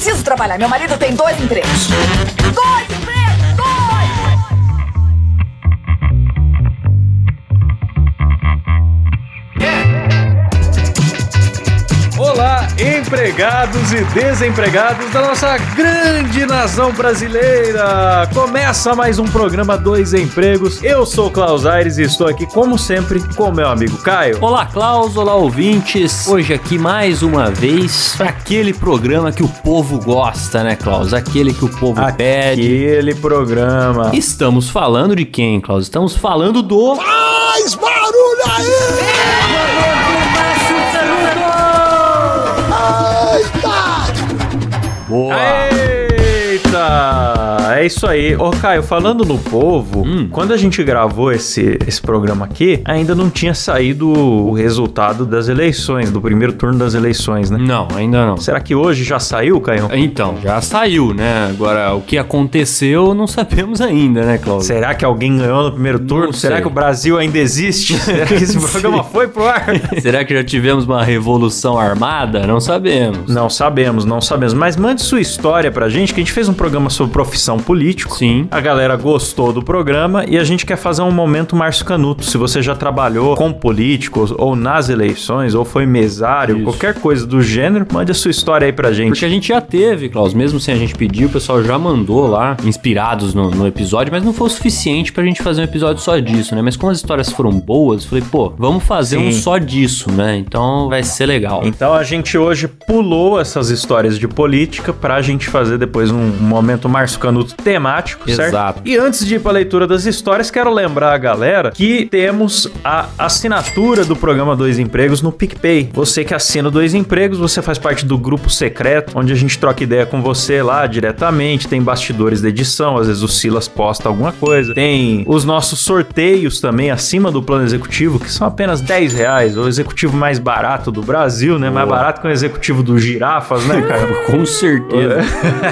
preciso trabalhar. Meu marido tem dois empregos. Empregados e desempregados da nossa grande nação brasileira! Começa mais um programa Dois Empregos. Eu sou o Klaus Aires e estou aqui, como sempre, com meu amigo Caio. Olá, Klaus, olá, ouvintes. Hoje aqui mais uma vez para aquele programa que o povo gosta, né, Klaus? Aquele que o povo pede. Aquele programa. Estamos falando de quem, Klaus? Estamos falando do. Faz barulho aí! Boa! Eita! É isso aí. Ô, Caio, falando no povo, Hum. quando a gente gravou esse, esse programa aqui, ainda não tinha saído o resultado das eleições, do primeiro turno das eleições, né? Não, ainda não. Será que hoje já saiu, Caio? Então, já saiu, né? Agora, o que aconteceu não sabemos ainda, né, Klaus? Será que alguém ganhou no primeiro turno? Será que o Brasil ainda existe? Será que esse programa foi pro ar? Será que já tivemos uma revolução armada? Não sabemos. Não sabemos, não sabemos. Mas mande sua história pra gente, que a gente fez um programa sobre profissão político. Sim. A galera gostou do programa e a gente quer fazer um momento Márcio Canuto. Se você já trabalhou com políticos ou nas eleições, ou foi mesário, Isso. qualquer coisa do gênero, mande a sua história aí pra gente. Porque a gente já teve, Klaus, mesmo sem a gente pedir, o pessoal já mandou lá, inspirados no, no episódio, mas não foi o suficiente pra gente fazer um episódio só disso, né? Mas como as histórias foram boas, eu falei, pô, vamos fazer Sim. um só disso, né? Então vai ser legal. Então a gente hoje pulou essas histórias de política pra gente fazer depois um, um momento Márcio Canuto temático, certo? Exato. E antes de ir pra leitura das histórias, quero lembrar a galera que temos a assinatura do programa Dois Empregos no PicPay. Você que assina Dois Empregos, você faz parte do grupo secreto, onde a gente troca ideia com você lá diretamente, tem bastidores da edição, às vezes o Silas posta alguma coisa, tem os nossos sorteios também acima do plano executivo, que são apenas 10 reais, o executivo mais barato do Brasil, né? Mais Boa. barato que o executivo do Girafas, né, cara? Com certeza.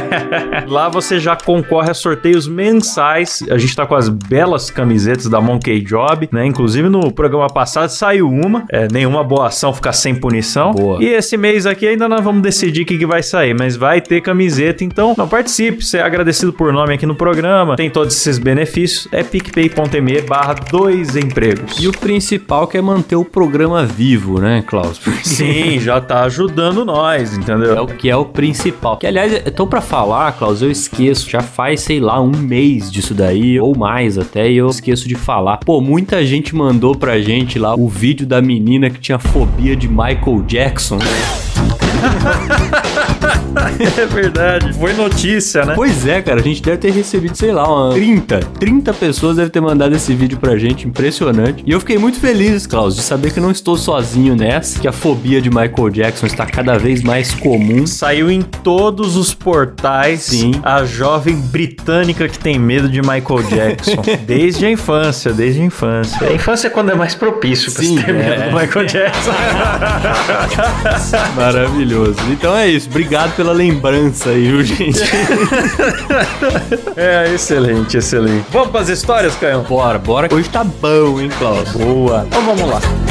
Lá você já concorre a sorteios mensais. A gente tá com as belas camisetas da Monkey Job, né? Inclusive no programa passado saiu uma. É, nenhuma boa ação ficar sem punição. Boa. E esse mês aqui ainda não vamos decidir o que, que vai sair, mas vai ter camiseta. Então, não participe. Você é agradecido por nome aqui no programa. Tem todos esses benefícios. É picpay.me barra dois empregos. E o principal que é manter o programa vivo, né, Klaus? Porque Sim, já tá ajudando nós, entendeu? É o que é o principal. Que, aliás, eu tô pra falar, Klaus, eu esqueço. Já faz, sei lá, um mês disso daí, ou mais até, e eu esqueço de falar. Pô, muita gente mandou pra gente lá o vídeo da menina que tinha fobia de Michael Jackson. É verdade. Foi notícia, né? Pois é, cara, a gente deve ter recebido, sei lá, uma 30. 30 pessoas devem ter mandado esse vídeo pra gente, impressionante. E eu fiquei muito feliz, Klaus, de saber que não estou sozinho nessa, que a fobia de Michael Jackson está cada vez mais comum. Saiu em todos os portais Sim. a jovem britânica que tem medo de Michael Jackson. desde a infância, desde a infância. A infância é quando é mais propício pra Sim, se ter medo é. do Michael Jackson. Maravilhoso. Então é isso. Obrigado pela lembrança aí, viu, gente? é, excelente, excelente. Vamos pras histórias, Caio? bora, bora. Hoje tá bom, hein, Klaus? Boa. Então vamos lá.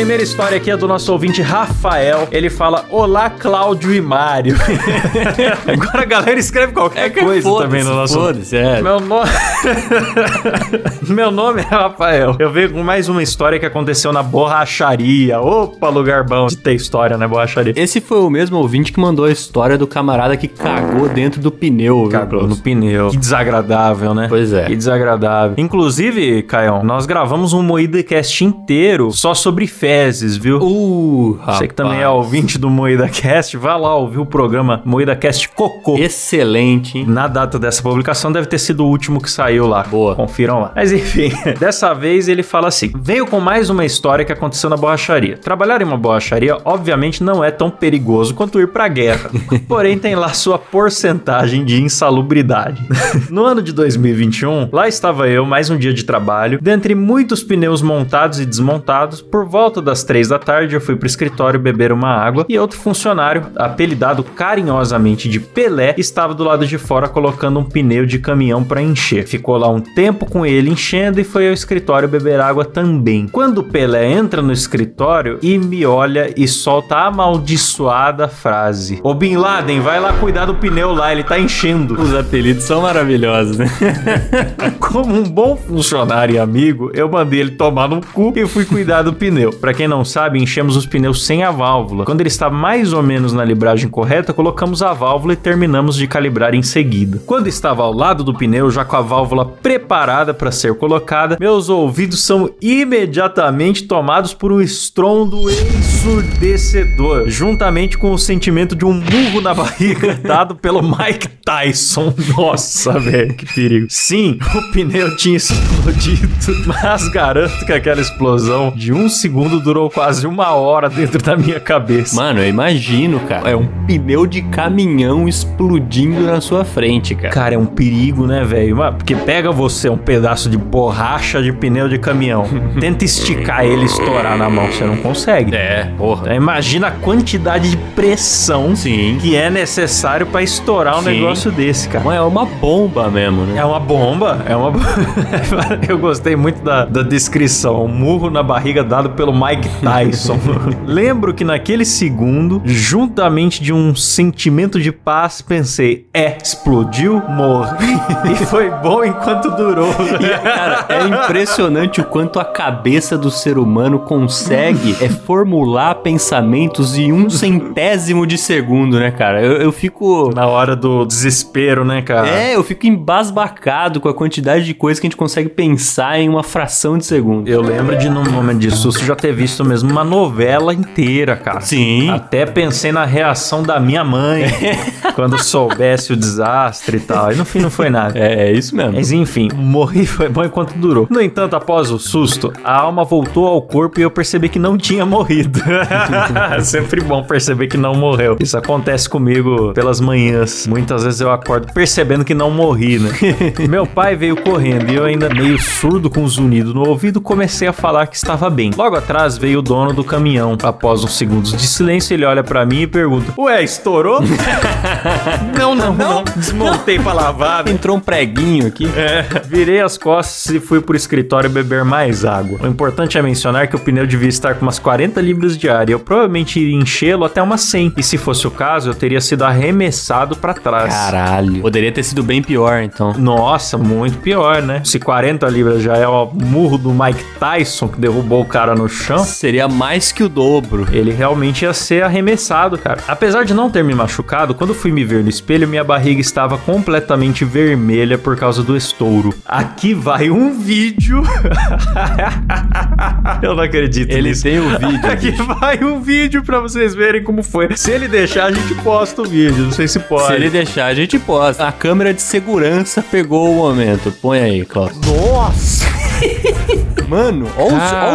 Primeira história aqui é do nosso ouvinte Rafael. Ele fala: Olá, Cláudio e Mário. Agora a galera escreve qualquer coisa foda-se, também no nosso. É. Meu nome. Meu nome é Rafael. Eu venho com mais uma história que aconteceu na borracharia. Opa, lugar bom de ter história, né? Borracharia. Esse foi o mesmo ouvinte que mandou a história do camarada que cagou dentro do pneu, viu, Cagou no pneu. Que desagradável, né? Pois é. Que desagradável. Inclusive, Caio, nós gravamos um Moída Cast inteiro só sobre fezes, viu? Uh, Você que também é ouvinte do Moída Cast, vá lá ouvir o programa Moída Cast Cocô. Excelente, hein? Na data dessa publicação deve ter sido o último que saiu lá. Boa. Confiram lá. Mas enfim, dessa vez ele fala assim: veio com mais uma história que aconteceu na borracharia. Trabalhar em uma borracharia, obviamente, não é tão perigoso quanto ir pra guerra. Porém, tem lá sua porcentagem de insalubridade. no ano de 2021, lá estava eu, mais um dia de trabalho, dentre muitos pneus montados e desmontados, por volta das das três da tarde, eu fui pro escritório beber uma água e outro funcionário, apelidado carinhosamente de Pelé, estava do lado de fora colocando um pneu de caminhão para encher. Ficou lá um tempo com ele enchendo e foi ao escritório beber água também. Quando o Pelé entra no escritório e me olha e solta a amaldiçoada frase: Ô Bin Laden, vai lá cuidar do pneu lá, ele tá enchendo. Os apelidos são maravilhosos, né? Como um bom funcionário e amigo, eu mandei ele tomar no cu e fui cuidar do pneu. Pra quem não sabe, enchemos os pneus sem a válvula. Quando ele estava mais ou menos na libragem correta, colocamos a válvula e terminamos de calibrar em seguida. Quando estava ao lado do pneu, já com a válvula preparada para ser colocada, meus ouvidos são imediatamente tomados por um estrondo ensurdecedor, juntamente com o sentimento de um murro na barriga dado pelo Mike Tyson. Nossa, velho, que perigo. Sim, o pneu tinha explodido, mas garanto que aquela explosão de um segundo durou quase uma hora dentro da minha cabeça. Mano, eu imagino, cara. É um pneu de caminhão explodindo na sua frente, cara. Cara, é um perigo, né, velho? Porque pega você um pedaço de borracha de pneu de caminhão, tenta esticar ele e estourar na mão, você não consegue. É, porra. Então, Imagina a quantidade de pressão Sim. que é necessário pra estourar um Sim. negócio desse, cara. Mas é uma bomba mesmo, né? É uma bomba, é uma Eu gostei muito da, da descrição. Um murro na barriga dado pelo Mike Tyson. Lembro que naquele segundo, juntamente de um sentimento de paz, pensei: é, explodiu, morri. e foi bom enquanto durou. Cara, é impressionante o quanto a cabeça do ser humano consegue é formular pensamentos em um centésimo de segundo, né, cara? Eu, eu fico. Na hora do desespero, né, cara? É, eu fico embasbacado com a quantidade de coisa que a gente consegue pensar em uma fração de segundo. Eu lembro de, num momento de susto, já ter visto mesmo uma novela inteira, cara. Sim. Até pensei na reação da minha mãe quando soubesse o desastre e tal. E no fim não foi nada. É, é isso mesmo. Mas enfim, morri foi bom enquanto durou. No entanto, após o susto, a alma voltou ao corpo e eu percebi que não tinha morrido. Sempre bom perceber que não morreu. Isso acontece comigo pelas manhãs. Muitas vezes eu acordo percebendo que não morri, né? Meu pai veio correndo e eu ainda meio surdo com o zunido no ouvido comecei a falar que estava bem. Logo atrás veio o dono do caminhão. Após uns segundos de silêncio, ele olha pra mim e pergunta: Ué, estourou? não, não, não. Desmontei pra lavar. né? Entrou um preguinho aqui. É, virei as costas e fui pro escritório beber mais água. O importante é mencionar que o pneu devia estar com umas 40 libras de ar e eu provavelmente iria enchê-lo até umas 100. E se fosse o caso, eu teria sido arremessado pra trás. Caralho. Poderia ter sido bem pior, então. Nossa, muito pior, né? Se 40 libras já é o murro do Mike Tyson que derrubou o cara no chão, Seria mais que o dobro. ele realmente ia ser arremessado, cara. Apesar de não ter me machucado, quando fui me ver no espelho, minha barriga estava completamente vermelha por causa do estouro. Aqui vai um vídeo. Eu não acredito Ele nisso. tem o vídeo. Aqui vai um vídeo pra vocês verem como foi. Se ele deixar, a gente posta o vídeo. Não sei se pode. Se ele deixar, a gente posta. A câmera de segurança pegou o momento. Põe aí, Klaus. Nossa! Mano, ó o,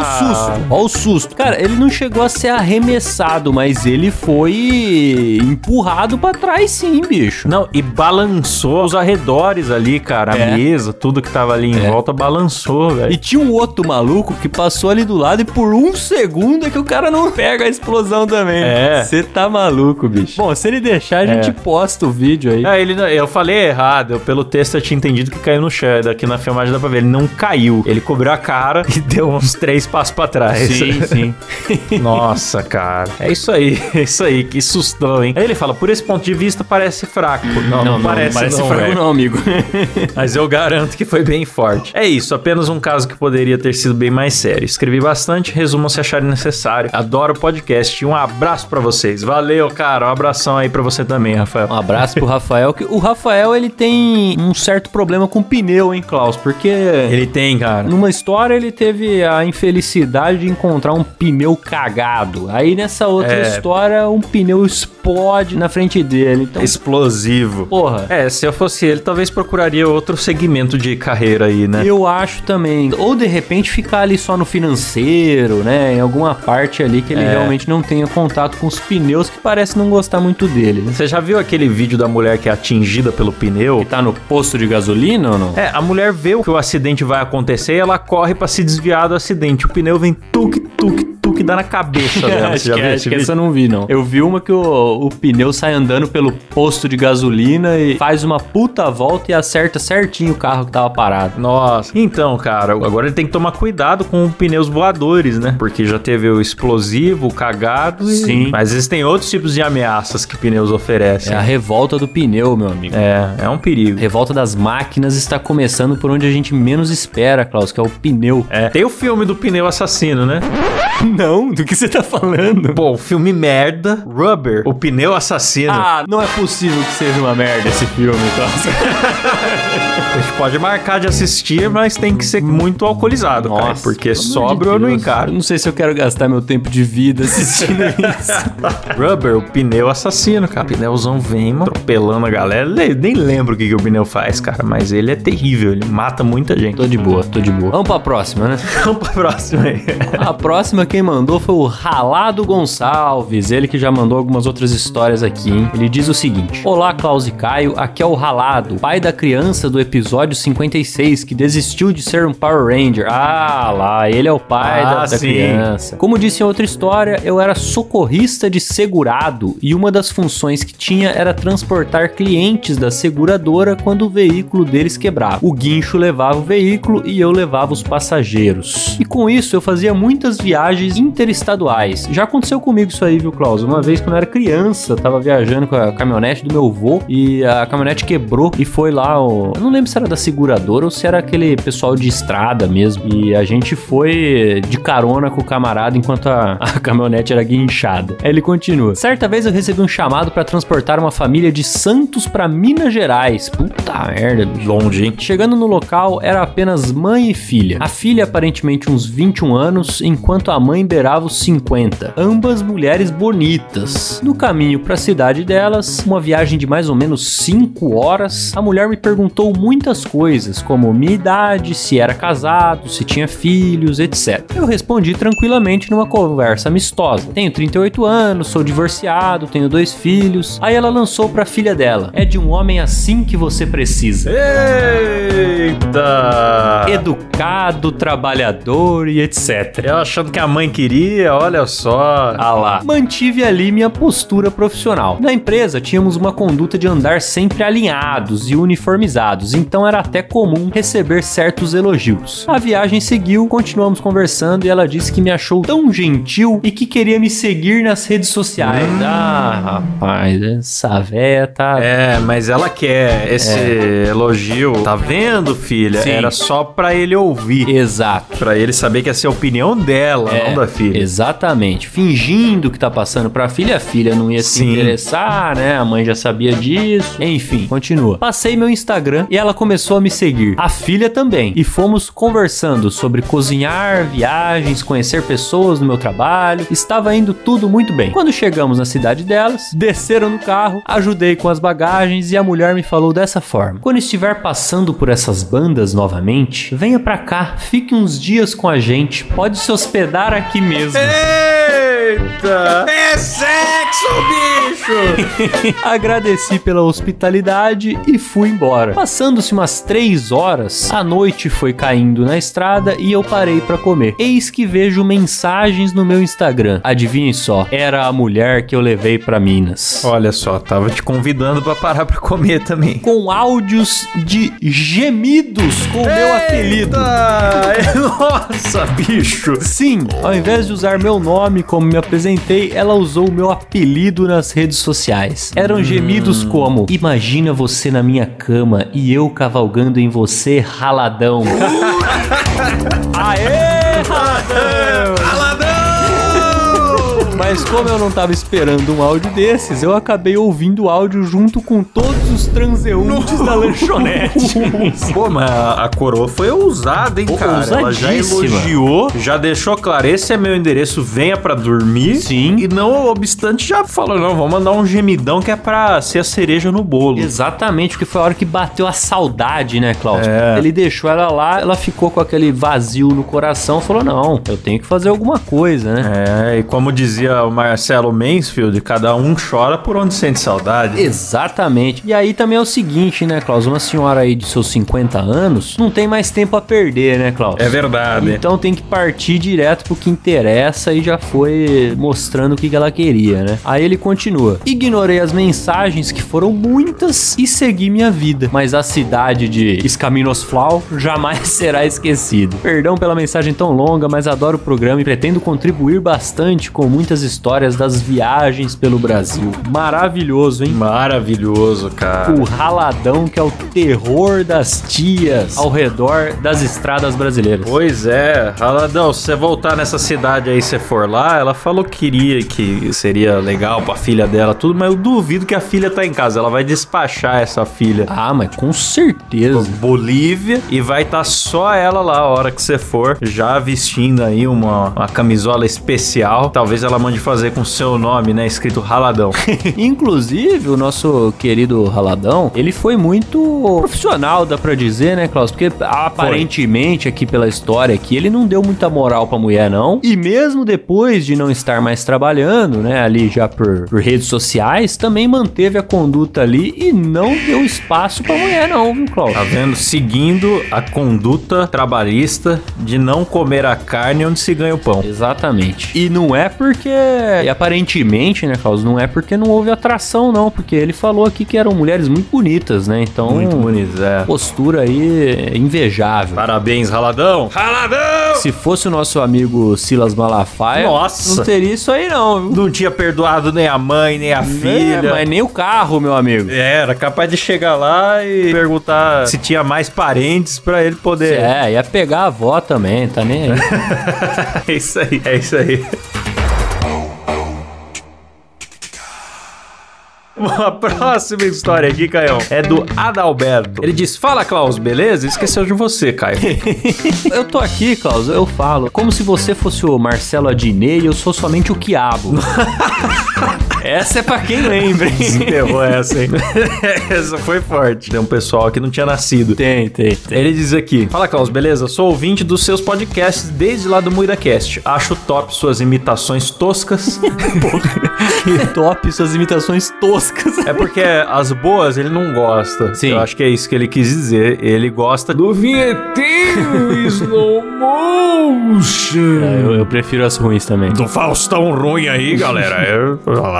susto. Ó o susto. Cara, ele não chegou a ser arremessado, mas ele foi empurrado pra trás sim, bicho. Não, e balançou os arredores ali, cara. É. A mesa, tudo que tava ali em É. volta balançou, E velho. tinha um outro maluco que passou ali do lado e por um segundo é que o cara não pega a explosão também. É. Você tá maluco, bicho. Bom, se ele deixar, a gente É. posta o vídeo aí. É, ele, não- eu falei errado. Eu, pelo texto eu tinha entendido que caiu no chão. Daqui na filmagem dá pra ver. Ele não caiu. Ele cobriu a cara e deu uns três passos pra trás. Sim, sim. Nossa, cara. É isso aí. É isso aí. Que sustão, hein? Aí ele fala, por esse ponto de vista parece fraco. Não, não, parece, não, fraco velho. não, amigo. Mas eu garanto que foi bem forte. É isso, apenas um caso que poderia ter sido bem mais sério. Escrevi bastante, resumam se acharem necessário. Adoro o podcast um abraço pra vocês. Valeu, cara. Um abração aí pra você também, Rafael. Um abraço pro Rafael. Que o Rafael, ele tem um certo problema com pneu, hein, Klaus? Porque Ele tem, cara. numa história ele teve a infelicidade de encontrar um pneu cagado. Aí nessa outra É. história, um pneu explode na frente dele. Então, Explosivo. porra. É, se eu fosse ele, talvez procuraria outro segmento de carreira aí, né? Eu acho também. Ou de repente ficar ali só no financeiro, né? Em alguma parte ali que ele É. realmente não tenha contato com os pneus, que parece não gostar muito dele. Né? Você já viu aquele vídeo da mulher que é atingida pelo pneu? Que tá no posto de gasolina ou não? É, a mulher vê que o acidente vai acontecer e ela corre pra se desviar do acidente. O pneu vem tuque, tuque, tuque, dá na cabeça dela. acho Você já que, viu acho que essa eu não vi, não. Eu vi uma que o, o pneu sai andando pelo posto de gasolina e faz uma puta volta e acerta certinho o carro que tava parado. Nossa. Então, cara, agora ele tem que tomar cuidado com pneus voadores, né? Porque já teve o explosivo, o cagado e... Sim. Mas existem outros tipos de ameaças que pneus oferecem. É a revolta do pneu, meu amigo. É, é um A perigo. revolta das máquinas está começando por onde a gente menos espera, Klaus, que é o pneu. É. Tem o filme do pneu assassino, né? Não, do que você tá falando? Pô, o filme merda, Rubber, o pneu assassino. Ah, não é possível que seja uma merda esse filme, Klaus. A gente pode marcar de assistir, mas tem que ser muito alcoolizado, cara, Nossa, porque pelo amor sóbrio de eu não encaro. Não sei se eu quero gastar meu tempo de vida assistindo isso. Rubber, o pneu assassino, cara. O pneuzão vem, mano, atropelando a galera. Le- Nem lembro o que, que o pneu faz, cara, mas ele é terrível, ele mata muita gente. tô de boa, tô de boa. Vamos pra próxima, né? Vamos pra próxima aí. A próxima quem mandou foi o Ralado Gonçalves, ele que já mandou algumas outras histórias aqui, hein? Ele diz o seguinte: Olá, Klaus e Caio, aqui é o Ralado, pai da criança do episódio 56 que desistiu de ser um Power Ranger. Ah, lá, ele é o pai Ah, da, da criança. Como disse em outra história, eu era socorrista de segurado e uma das funções que tinha era transportar clientes da seguradora quando o veículo deles quebrava. O guincho levava o veículo e eu levava os passageiros. E com isso eu fazia muitas viagens interestaduais. Já aconteceu comigo isso aí, viu, Klaus? Uma vez quando eu era criança, tava viajando com a caminhonete do meu avô e a caminhonete quebrou e foi lá o... Eu não lembro se era da seguradora ou se era aquele pessoal de estrada mesmo. E a gente foi de carona com o camarada enquanto a, a caminhonete era guinchada. Aí ele continua. Certa vez eu recebi um chamado para transportar uma família de Santos para Minas Gerais. Puta merda. Longe, hein? Chegando no local, era apenas mãe e filha. A filha aparentemente uns 21 anos, enquanto a mãe beirava os 50. Ambas mulheres bonitas. No caminho para a cidade delas, uma viagem de mais ou menos 5 horas, a mulher me perguntou muitas coisas, como minha idade, se era casado, se tinha filhos, etc. Eu respondi tranquilamente numa conversa amistosa. Tenho 38 anos, sou divorciado, tenho dois filhos. Aí ela lançou para a filha dela: "É de um homem assim que você precisa." Eita! educado, trabalhador e etc. Eu achando que a mãe queria, olha só. Ah lá. Mantive ali minha postura profissional. Na empresa tínhamos uma conduta de andar sempre alinhados e uniformizados, então era até comum receber certos elogios. A viagem seguiu, continuamos conversando e ela disse que me achou tão gentil e que queria me seguir nas redes sociais. Ah, rapaz, essa véia tá. É, mas ela quer esse elogio. Tá vendo, filha? Sim. Era só pra ele ouvir. Exato. Pra ele saber que essa é a opinião dela, É, não da filha. Exatamente. Fingindo que tá passando pra filha, a filha não ia se Sim. interessar, né? A mãe já sabia disso. Enfim, continua. Passei meu Instagram e ela começou a me seguir. A filha também. E fomos conversando sobre cozinhar, viagens, conhecer pessoas no meu trabalho. Estava indo tudo muito bem. Quando chegamos na cidade delas, desceram no carro, ajudei com as bagagens e a mulher me falou dessa forma: Quando estiver passando por essas bandas novamente, venha pra cá, fique uns dias com a gente, pode se hospedar aqui mesmo. Eita! É sexo, bicho! Agradeci pela hospitalidade e fui embora. Passando-se umas três horas, a noite foi caindo na estrada e eu parei pra comer. Eis que vejo mensagens no meu Instagram. Adivinhem só, era a mulher que eu levei pra Minas. Olha só, tava te convidando pra parar pra comer também. Com áudios de gemidos com o meu apelido. Nossa, bicho! Sim, ao invés de usar meu nome como me apresentei, ela usou o meu apelido nas redes sociais. Eram gemidos como: Imagina você na minha cama e eu cavalgando em você, raladão. Aê, Mas como eu não tava esperando um áudio desses, eu acabei ouvindo o áudio junto com todos os transeuntes da lanchonete. Pô, mas a coroa foi ousada, hein, Pô, cara? Ela já elogiou, já deixou claro, esse é meu endereço, venha pra dormir. Sim. E não obstante, já falou, não, vamos mandar um gemidão que é pra ser a cereja no bolo. Exatamente, porque foi a hora que bateu a saudade, né, Klaus? É. Ele deixou ela lá, ela ficou com aquele vazio no coração, falou: não, eu tenho que fazer alguma coisa, né? É, e como dizia o Marcelo Mansfield, cada um chora por onde sente saudade. Exatamente. E aí também é o seguinte, né, Klaus? Uma senhora aí de seus 50 anos não tem mais tempo a perder, né, Klaus? É verdade. Então tem que partir direto pro que interessa e já foi mostrando o que ela queria, né? Aí ele continua: Ignorei as mensagens, que foram muitas, e segui minha vida. Mas a cidade de Escaminosflau jamais será esquecida. Perdão pela mensagem tão longa, mas adoro o programa e pretendo contribuir bastante com muitas histórias das viagens pelo Brasil. Maravilhoso, hein? Maravilhoso, cara. O raladão que é o terror das tias ao redor das estradas brasileiras. Pois é, Raladão, se você voltar nessa cidade aí, se for lá, ela falou que queria que seria legal pra filha dela, tudo, mas eu duvido que a filha tá em casa. Ela vai despachar essa filha Ah, mas com certeza. Bolívia e vai estar só ela lá a hora que você for, já vestindo aí uma, uma camisola especial. Talvez ela mande fazer com seu nome, né? Escrito Raladão. Inclusive, o nosso querido Raladão, ele foi muito profissional, dá pra dizer, né, Klaus? Porque aparentemente, aqui pela história aqui, ele não deu muita moral pra mulher, não. E mesmo depois de não estar mais trabalhando, né, ali já por, por redes sociais, também manteve a conduta ali e não deu espaço pra mulher, não, viu, Klaus? Tá vendo? Seguindo a conduta trabalhista de não comer a carne onde se ganha o pão. Exatamente. E não é porque. E aparentemente, né, Klaus? Não é porque não houve atração, não. Porque ele falou aqui que eram mulheres muito bonitas, né? Então. Muito bonito, é. Postura aí invejável. Parabéns, Raladão! Raladão! Se fosse o nosso amigo Silas Malafaia, Nossa. não teria isso aí, não, viu? Não tinha perdoado nem a mãe, nem a filha. É, mas nem o carro, meu amigo. É, Era capaz de chegar lá e perguntar se tinha mais parentes pra ele poder. É, ia pegar a avó também, tá nem aí. é isso aí, é isso aí. A próxima história aqui, Caio, é do Adalberto. Ele diz: Fala, Klaus, beleza? Esqueceu de você, Caio. eu tô aqui, Klaus, eu falo, como se você fosse o Marcelo Adnet e eu sou somente o Quiabo. Essa é pra quem lembra, hein? Desenterrou essa, hein? essa foi forte. Tem um pessoal que não tinha nascido. Tem, tem, tem. Ele diz aqui: Fala, Klaus, beleza? Sou ouvinte dos seus podcasts desde lá do MuidaCast. Acho top suas imitações toscas. Que top suas imitações toscas. É porque as boas ele não gosta. Sim. Eu acho que é isso que ele quis dizer. Ele gosta do vinheteiro slow motion. Eu, eu prefiro as ruins também. Do Faustão ruim aí, galera. É...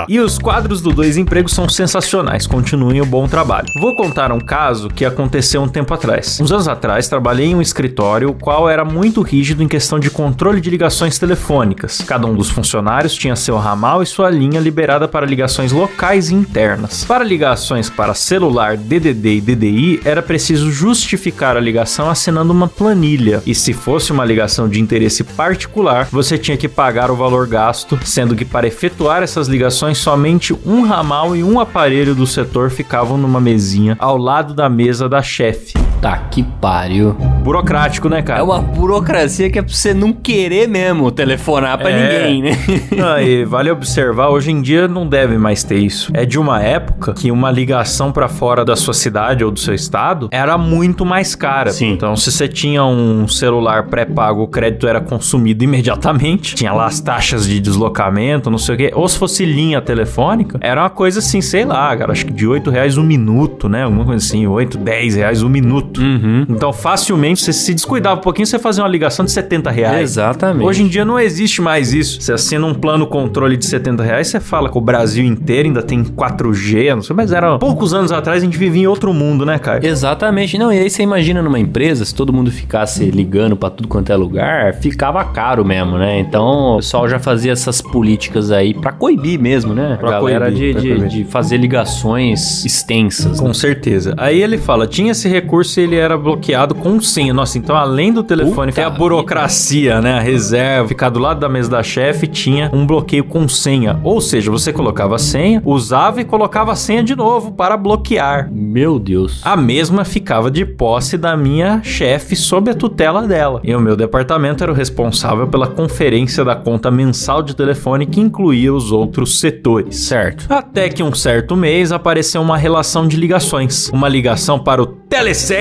E os quadros do Dois Empregos são sensacionais. Continuem o bom trabalho. Vou contar um caso que aconteceu um tempo atrás. Uns anos atrás, trabalhei em um escritório o qual era muito rígido em questão de controle de ligações telefônicas. Cada um dos funcionários tinha seu ramal e sua linha liberada para ligações locais e internas. Para ligações para celular, DDD e DDI, era preciso justificar a ligação assinando uma planilha. E se fosse uma ligação de interesse particular, você tinha que pagar o valor gasto, sendo que para efetuar essas ligações somente um ramal e um aparelho do setor ficavam numa mesinha ao lado da mesa da chefe. Tá que pariu. Burocrático, né, cara? É uma burocracia que é pra você não querer mesmo telefonar pra É. ninguém, né? Ah, e vale observar, hoje em dia não deve mais ter isso. É de uma época que uma ligação pra fora da sua cidade ou do seu estado era muito mais cara. Sim. Então, se você tinha um celular pré-pago, o crédito era consumido imediatamente. Tinha lá as taxas de deslocamento, não sei o quê. Ou se fosse linha telefônica, era uma coisa assim, sei lá, cara, acho que de 8 reais um minuto, né? Alguma coisa assim, 8, 10 reais um minuto. Uhum. Então, facilmente, você se descuidava um pouquinho, você fazia uma ligação de 70 reais. Exatamente. Hoje em dia não existe mais isso. Você assina um plano controle de 70 reais, você fala com o Brasil inteiro, ainda tem 4G, não sei, mas era poucos anos atrás a gente vivia em outro mundo, né, Caio? Exatamente. Não, e aí você imagina numa empresa, se todo mundo ficasse ligando pra tudo quanto é lugar, ficava caro mesmo, né? Então, o pessoal já fazia essas políticas aí pra coibir mesmo, né? Pra a galera coibir, de, de, de fazer ligações extensas. né? Com certeza. Aí ele fala: tinha esse recurso ele era bloqueado com senha. Nossa, então além do telefone, Puta tem a burocracia, né? A reserva, ficar do lado da mesa da chefe, tinha um bloqueio com senha. Ou seja, você colocava a senha, usava e colocava a senha de novo para bloquear. Meu Deus. A mesma ficava de posse da minha chefe sob a tutela dela. E o meu departamento era o responsável pela conferência da conta mensal de telefone que incluía os outros setores. Certo. Até que um certo mês apareceu uma relação de ligações. Uma ligação para o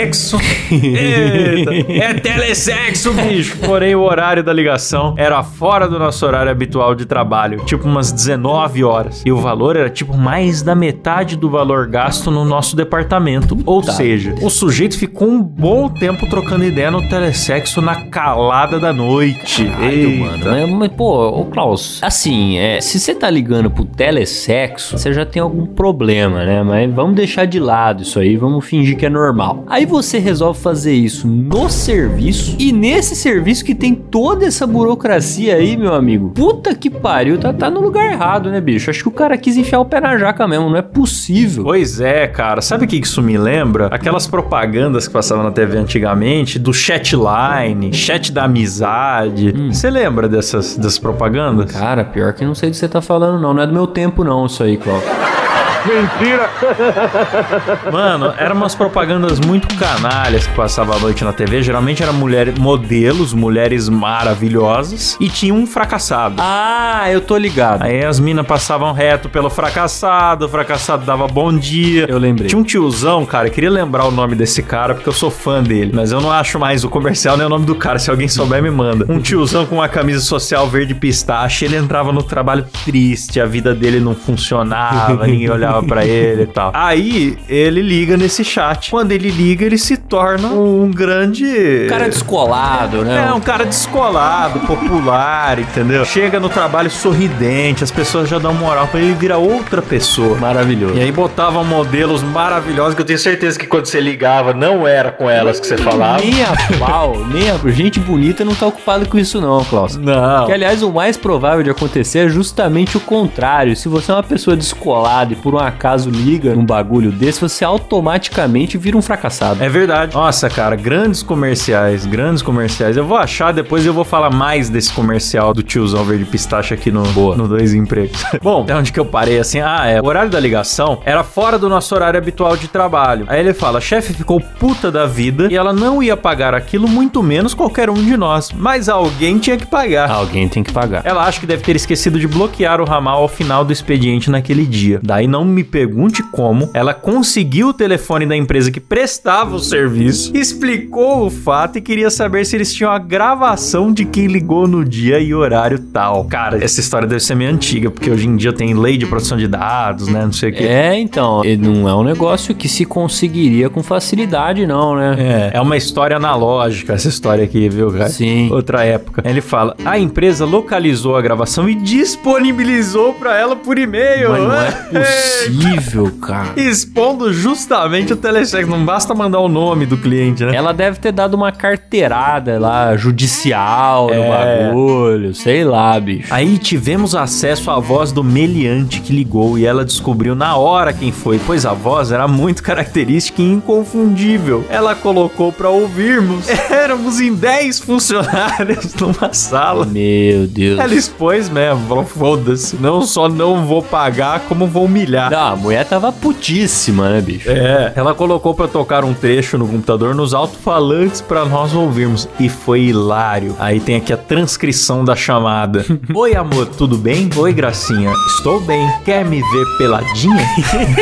telesexo. Eita, é telesexo, bicho. Porém, o horário da ligação era fora do nosso horário habitual de trabalho, tipo umas 19 horas. E o valor era tipo mais da metade do valor gasto no nosso departamento. Ou seja, o sujeito ficou um bom tempo trocando ideia no telesexo na calada da noite. Caralho, Eita. mano. Mas, mas, pô, ô Klaus, assim, é, se você tá ligando pro telesexo, você já tem algum problema, né? Mas vamos deixar de lado isso aí, vamos fingir que é normal. Aí você resolve fazer isso no serviço e nesse serviço que tem toda essa burocracia aí, meu amigo. Puta que pariu, tá, tá no lugar errado, né, bicho? Acho que o cara quis enfiar o pé na jaca mesmo, não é possível. Pois é, cara. Sabe o que isso me lembra? Aquelas propagandas que passavam na TV antigamente, do chatline, chat da amizade. Você lembra dessas, dessas propagandas? Cara, pior que não sei do que você tá falando, não. Não é do meu tempo, não, isso aí, Klaus. Mano, eram umas propagandas muito canalhas que passavam à noite na TV. Geralmente eram mulheres, modelos, mulheres maravilhosas. E tinha um fracassado. Ah, eu tô ligado. Aí as minas passavam reto pelo fracassado, o fracassado dava bom dia. Eu lembrei. Tinha um tiozão, cara, eu queria lembrar o nome desse cara porque eu sou fã dele, mas eu não acho mais o comercial nem o nome do cara. Se alguém souber, me manda. Um tiozão com uma camisa social verde pistache, ele entrava no trabalho triste, a vida dele não funcionava, ninguém olhava pra ele e tal. Aí ele liga nesse chat. Quando ele liga, ele se torna um grande. cara descolado, né? É, um cara descolado, popular, entendeu? Chega no trabalho sorridente, as pessoas já dão moral pra ele, ele vira outra pessoa. Maravilhoso. E aí botavam modelos maravilhosos que eu tenho certeza que quando você ligava não era com elas que você falava. Nem a pau, nem a gente bonita não tá ocupada com isso não, Klaus. Não. Que, aliás, o mais provável de acontecer é justamente o contrário. Se você é uma pessoa descolada e por um acaso liga num bagulho desse, você automaticamente vira um fracassado. É verdade. Nossa, cara, grandes comerciais, grandes comerciais. Eu vou achar depois eu vou falar mais desse comercial do tiozão verde pistache aqui no, Boa. no Dois Empregos. Bom, até onde que eu parei assim? Ah, é. O horário da ligação era fora do nosso horário habitual de trabalho. Aí ele fala: chefe ficou puta da vida e ela não ia pagar aquilo, muito menos qualquer um de nós. Mas alguém tinha que pagar. Alguém tem que pagar. Ela acha que deve ter esquecido de bloquear o ramal ao final do expediente naquele dia. Daí não me pergunte como, ela conseguiu o telefone da empresa que prestava o serviço, explicou o fato e queria saber se eles tinham a gravação de quem ligou no dia e horário tal. Cara, essa história deve ser meio antiga, porque hoje em dia tem lei de proteção de dados, né? Não sei o que. É, então, não é um negócio que se conseguiria com facilidade, não, né? É, é uma história analógica essa história aqui, viu, cara? Sim. Outra época. Ele fala: a empresa localizou a gravação e disponibilizou pra ela por e-mail. Mas não é possível, cara. Expondo justamente o telesexo. Não basta mandar o nome do cliente, né? Ela deve ter dado uma carteirada lá, judicial no É. bagulho, sei lá, bicho. Aí tivemos acesso à voz do meliante que ligou e ela descobriu na hora quem foi, pois a voz era muito característica e inconfundível. Ela colocou pra ouvirmos. Éramos em 10 funcionários numa sala. Meu Deus. Ela expôs mesmo, falou: foda-se, não só não vou pagar, como vou humilhar. Não, a mulher tava putíssima, né, bicho? É, ela colocou pra tocar um trecho no computador nos alto-falantes pra nós ouvirmos e foi hilário. Aí tem aqui a transcrição da chamada. Oi, amor, tudo bem? Oi, gracinha. Estou bem. Quer me ver peladinha?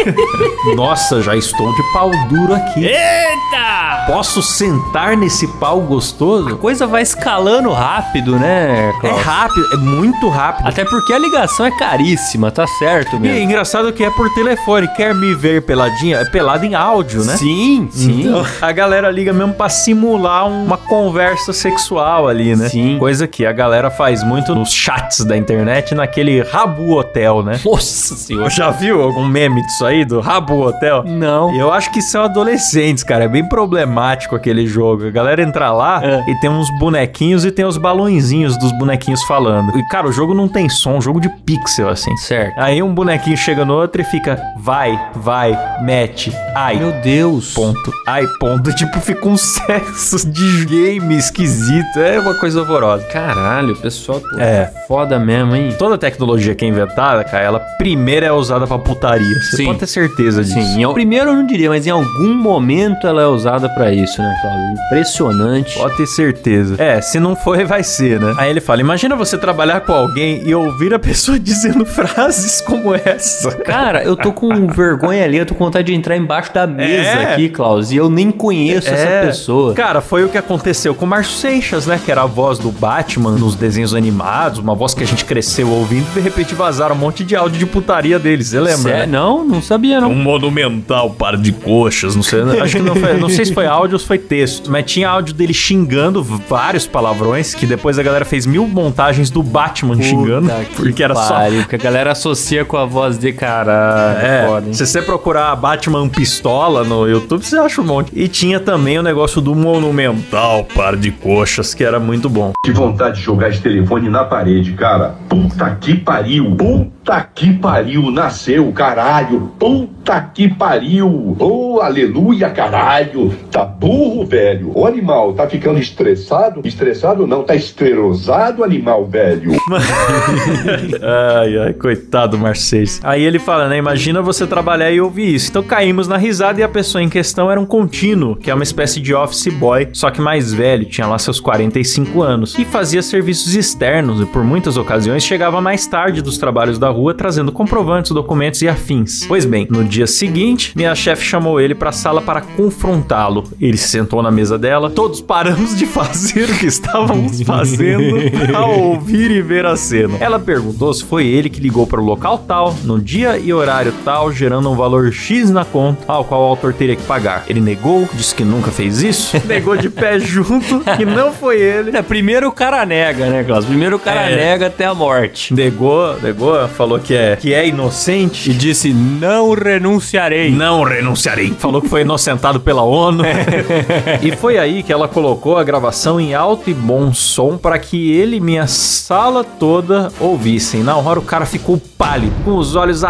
Nossa, já estou de pau duro aqui. Eita! Posso sentar nesse pau gostoso? Coisa vai escalando rápido, né, É Klaus? rápido, é muito rápido. Até porque a ligação é caríssima, tá certo E é mesmo. engraçado que é por telefone. Quer me ver peladinha? É pelado em áudio, né? Sim, sim. Então, a galera liga mesmo pra simular uma conversa sexual ali, né? Sim. Coisa que a galera faz muito nos chats da internet, naquele Rabu Hotel, né? Nossa senhora. Já viu algum meme disso aí, do Rabu Hotel? Não. Eu acho que são adolescentes, cara. É bem problemático aquele jogo. A galera entra lá É. e tem uns bonequinhos e tem os balõezinhos dos bonequinhos falando. E, cara, o jogo não tem som, um jogo de pixel, assim. Certo. Aí um bonequinho chega no outro ele fica vai, vai, mete, ai. Meu Deus. Ponto. Ai, ponto. Tipo, fica um sexo de game esquisito. É uma coisa horrorosa. Caralho, o pessoal pô, É. foda mesmo, hein? Toda tecnologia que é inventada, cara, ela primeiro é usada pra putaria. Você Sim. pode ter certeza disso. Sim, al- primeiro eu não diria, mas em algum momento ela é usada pra isso, né, Cláudio? Impressionante. Pode ter certeza. É, se não for, vai ser, né? Aí ele fala: imagina você trabalhar com alguém e ouvir a pessoa dizendo frases como essa. Cara, eu tô com vergonha ali, eu tô com vontade de entrar embaixo da mesa É. aqui, Klaus, e eu nem conheço essa pessoa. Cara, foi o que aconteceu com o Márcio Seixas, né? Que era a voz do Batman nos desenhos animados, uma voz que a gente cresceu ouvindo e de repente vazaram um monte de áudio de putaria deles. Você lembra? Sé- né? Não, não sabia, não. Um monumental par de coxas, não sei. Acho que não foi. Não sei se foi áudio ou se foi texto. Mas tinha áudio dele xingando vários palavrões, que depois a galera fez mil montagens do Batman xingando. Puta que Porque era só. Porque a galera associa com a voz de cara. É, foda, hein? se você procurar Batman Pistola no YouTube, você acha um monte. E tinha também o negócio do monumental par de coxas, que era muito bom. Que vontade de jogar esse telefone na parede, cara. Puta que pariu. Puta que pariu. Nasceu, caralho. Puta que pariu. Oh, aleluia, caralho. Tá burro, velho. O animal tá ficando estressado? Estressado não, tá esterosado, animal velho. Ai, ai, coitado do Marcês. Aí ele fala, né? Imagina você trabalhar e ouvir isso. Então caímos na risada e a pessoa em questão era um contínuo, que é uma espécie de office boy, só que mais velho, tinha lá seus 45 anos, e fazia serviços externos e por muitas ocasiões chegava mais tarde dos trabalhos da rua trazendo comprovantes, documentos e afins. Pois bem, no dia seguinte, minha chefe chamou ele pra sala para confrontá-lo. Ele se sentou na mesa dela, todos paramos de fazer o que estávamos fazendo ao ouvir e ver a cena. Ela perguntou se foi ele que ligou para o local tal, no dia e horário tal, gerando um valor X na conta, ao qual o autor teria que pagar. Ele negou, disse que nunca fez isso, negou de pé junto, que não foi ele. É, primeiro o cara nega, né, Klaus? Primeiro o cara É. nega até a morte. Negou, negou, falou que é, que é inocente. E disse: Não renunciarei. Não renunciarei. Falou que foi inocentado pela ONU. e foi aí que ela colocou a gravação em alto e bom som para que ele e minha sala toda ouvissem. Na hora o cara ficou pálido, com os olhos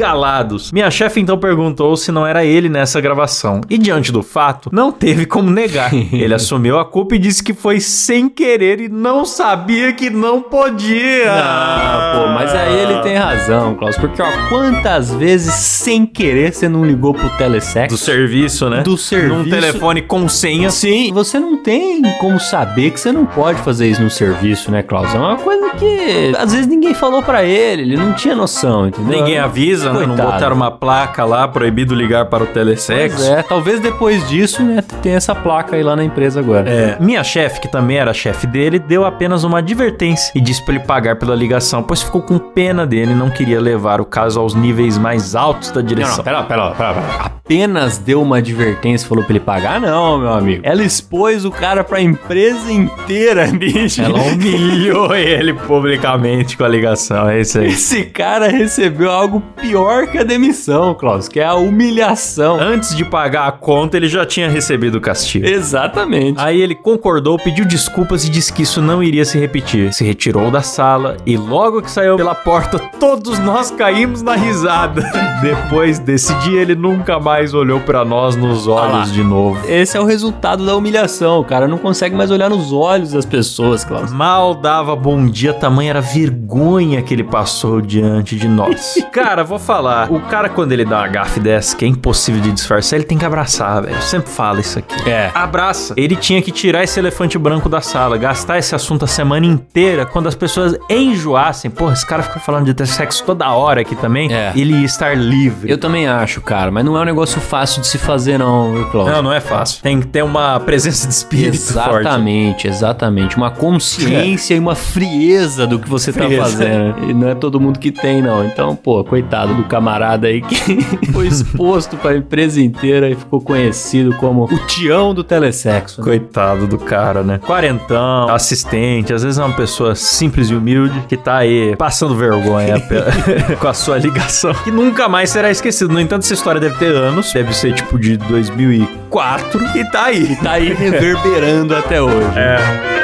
arregalados. Minha chefe então perguntou se não era ele nessa gravação. E diante do fato, não teve como negar. ele assumiu a culpa e disse que foi sem querer e não sabia que não podia. Ah, pô, mas aí ele tem razão, Klaus. Porque, ó, quantas vezes sem querer você não ligou pro telesex? Do serviço, né? Do serviço. Num telefone com senha. Sim, você não tem como saber que você não pode fazer isso no serviço, né, Klaus? É uma coisa que às vezes ninguém falou pra ele, ele não tinha noção, entendeu? Ninguém avisa, né? Não botaram uma placa lá, proibido ligar para o telesex. Pois é, talvez depois disso, né, tem essa placa aí lá na empresa agora. É, minha chefe, que também era chefe dele, deu apenas uma advertência e disse para ele pagar pela ligação, pois ficou com pena dele e não queria levar o caso aos níveis mais altos da Não, direção. não, pera, pera, pera, pera. Apenas deu uma advertência e falou pra ele pagar? Não, meu amigo. Ela expôs o cara pra empresa inteira, bicho. Ela humilhou ele publicamente com a ligação, é isso aí. Esse cara recebeu algo pior que a demissão, Klaus, que é a humilhação. Antes de pagar a conta, ele já tinha recebido o castigo. Exatamente. Aí ele concordou, pediu desculpas e disse que isso não iria se repetir. Se retirou da sala e logo que saiu pela porta, todos nós caímos na risada. Depois desse dia, ele nunca mais olhou pra nós nos Ah olhos de novo. Esse é o resultado da humilhação. O cara não consegue mais olhar nos olhos das pessoas, Klaus. Mal dava bom dia, tamanha era vergonha que ele passou diante de nós. cara, vou falar, o cara quando ele dá uma gafe dessa, que é impossível de disfarçar, ele tem que abraçar, velho. Eu sempre falo isso aqui. É. Abraça. Ele tinha que tirar esse elefante branco da sala, gastar esse assunto a semana inteira, quando as pessoas enjoassem. Porra, esse cara fica falando de ter sexo toda hora aqui também. É. Ele ia estar livre. Eu também acho, cara, mas não é um negócio fácil de se fazer, não, viu, Klaus? Não, não é fácil. Tem que ter uma presença de espírito forte. Exatamente, exatamente. Uma consciência e uma frieza do que você tá Frieza. fazendo. E não é todo mundo que tem, não. Então, pô, coitado do camarada aí que foi exposto pra empresa inteira e ficou conhecido como o Tião do telesexo. né? Coitado do cara, né? Quarentão, assistente, às vezes é uma pessoa simples e humilde que tá aí passando vergonha com a sua ligação, que nunca mais será esquecido. No entanto, essa história deve ter anos, deve ser tipo de 2004 e tá aí. Tá aí reverberando até hoje. É.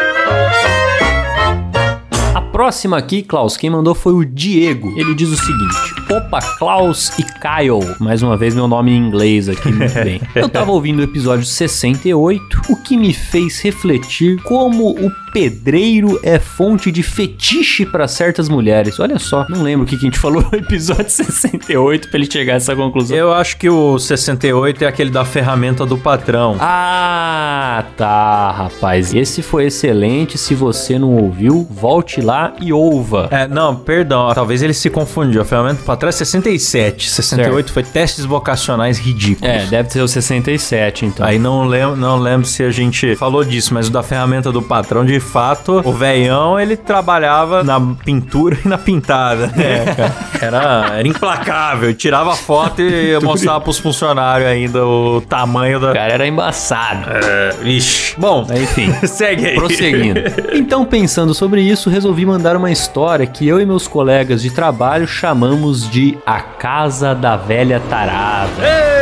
Próxima aqui, Klaus, quem mandou foi o Diego. Ele diz o seguinte: Opa, Klaus e Kyle. Mais uma vez, meu nome em inglês aqui, muito bem. Eu tava ouvindo o episódio 68, o que me fez refletir como o pedreiro é fonte de fetiche para certas mulheres. Olha só, não lembro o que, que a gente falou no episódio 68 pra ele chegar a essa conclusão. Eu acho que o 68 é aquele da ferramenta do patrão. Ah, tá, rapaz. Esse foi excelente. Se você não ouviu, volte lá e ouva. É, não, perdão. Talvez ele se confundiu. A ferramenta do patrão é 67. 68 foi testes vocacionais ridículos. É, deve ser o 67, então. Aí não lembro, não lembro se a gente falou disso, mas o da ferramenta do patrão, de fato, o velhão, ele trabalhava na pintura e na pintada. É, cara. Era, era implacável. Tirava foto e mostrava pros funcionários ainda o tamanho da... O cara era embaçado. É, ixi. Bom, Enfim. segue aí. Prosseguindo. Então, pensando sobre isso, resolvi mandar uma história que eu e meus colegas de trabalho chamamos de A Casa da Velha Tarada.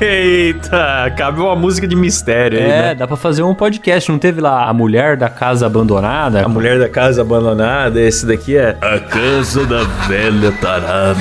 Eita, cabe uma música de mistério aí, É, né? dá pra fazer um podcast. Não teve lá a mulher da casa abandonada? A mulher da casa abandonada, esse daqui é A Casa da Velha Tarada.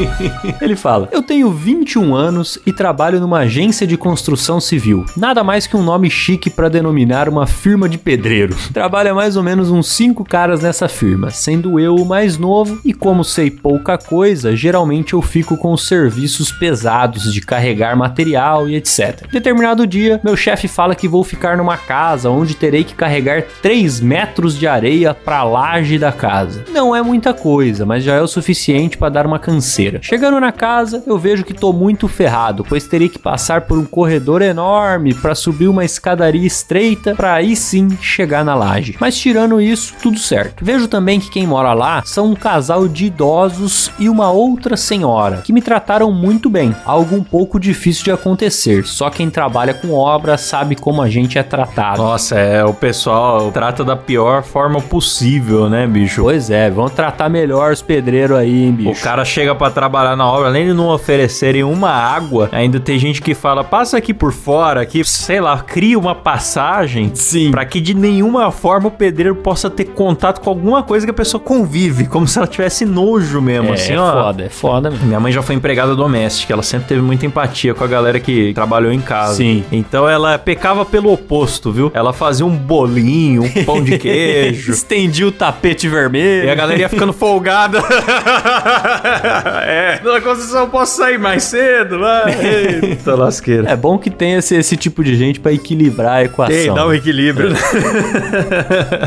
Ele fala: Eu tenho 21 anos e trabalho numa agência de construção civil. Nada mais que um nome chique pra denominar uma firma de pedreiro. Trabalha mais ou menos uns 5 caras nessa firma, sendo eu o mais novo e como sei pouca coisa, geralmente eu fico com os serviços pesados de carregar material e etc. Determinado dia, meu chefe fala que vou ficar numa casa onde terei que carregar 3 metros de areia pra laje da casa. Não é muita coisa, mas já é o suficiente para dar uma canseira. Chegando na casa, eu vejo que tô muito ferrado, pois teria que passar por um corredor enorme para subir uma escadaria estreita para aí sim chegar na laje. Mas tirando isso, tudo certo. Vejo também que quem mora lá são um casal de idosos e uma outra senhora que me trataram muito bem, um pouco difícil de acontecer. Só quem trabalha com obra sabe como a gente é tratado. Nossa, é, o pessoal trata da pior forma possível, né, bicho? Pois é, vão tratar melhor os pedreiros aí, hein, bicho. O cara chega pra trabalhar na obra, além de não oferecerem uma água, ainda tem gente que fala, passa aqui por fora, aqui, sei lá, cria uma passagem. Sim. Pra que de nenhuma forma o pedreiro possa ter contato com alguma coisa que a pessoa convive, como se ela tivesse nojo mesmo, É, assim, é ó. foda, é foda mesmo. Minha mãe já foi empregada doméstica, ela sempre teve muita empatia com a galera que trabalhou em casa. Sim. Então ela pecava pelo oposto, viu? Ela fazia um bolinho, um pão de queijo. Estendi o tapete vermelho. E a galera ia ficando folgada. é, na Conceição eu posso sair mais cedo, vai. Eita lasqueira. É bom que tenha esse, esse tipo de gente pra equilibrar a equação. Tem, dá um equilíbrio.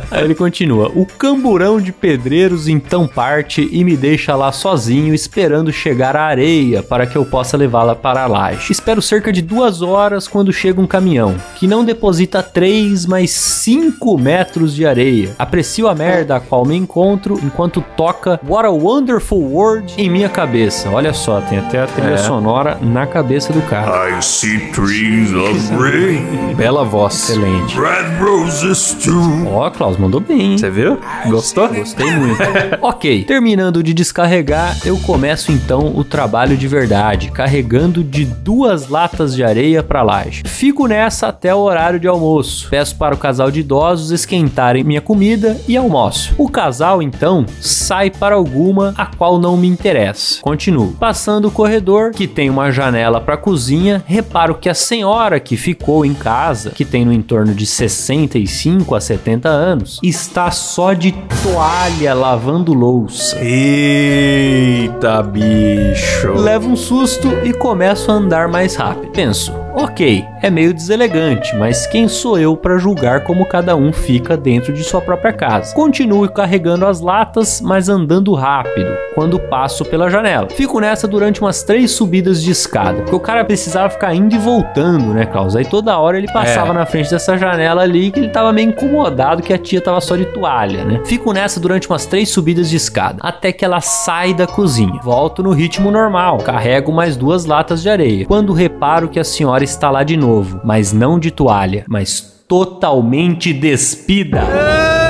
Aí ele continua: O camburão de pedreiros então parte e me deixa lá sozinho esperando chegar a areia para que eu possa levá-la para a laje. Espero cerca de duas horas quando chega um caminhão que não deposita 3, mas 5 metros de areia. Aprecio a merda a qual me encontro enquanto toca What a Wonderful World em minha cabeça. Olha só, tem até a trilha É. sonora na cabeça do cara. I see trees of green, Bela voz. Excelente. red roses too. Ó, Klaus, mandou bem? Você viu? Gostou? Gostei muito. ok, terminando de descarregar, eu começo então o trabalho de verdade, carregando de duas latas de areia para laje. Fico nessa até o horário de almoço. Peço para o casal de idosos esquentarem minha comida e almoço. O casal então sai para alguma a qual não me interessa. Continuo. Passando o corredor, que tem uma janela para cozinha, reparo que a senhora que ficou em casa, que tem no entorno de 65 a 70 anos, está só de toalha lavando louça. Eita, bicho. Levo um susto e começo a andar mais rápido. Penso, ok, é meio deselegante, mas quem sou eu para julgar como cada um fica dentro de sua própria casa? Continuo carregando as latas, mas andando rápido quando passo pela janela. Fico nessa durante umas três subidas de escada, porque o cara precisava ficar indo e voltando, né, Klaus? Aí toda hora ele passava É. na frente dessa janela ali que ele tava meio incomodado que a tia tava só de toalha, né? Fico nessa durante umas três subidas de escada, até que ela sai da cozinha. Volto no ritmo normal, carrego mais duas latas de areia. Quando reparo que a senhora está lá de novo, mas não de toalha, mas totalmente despida.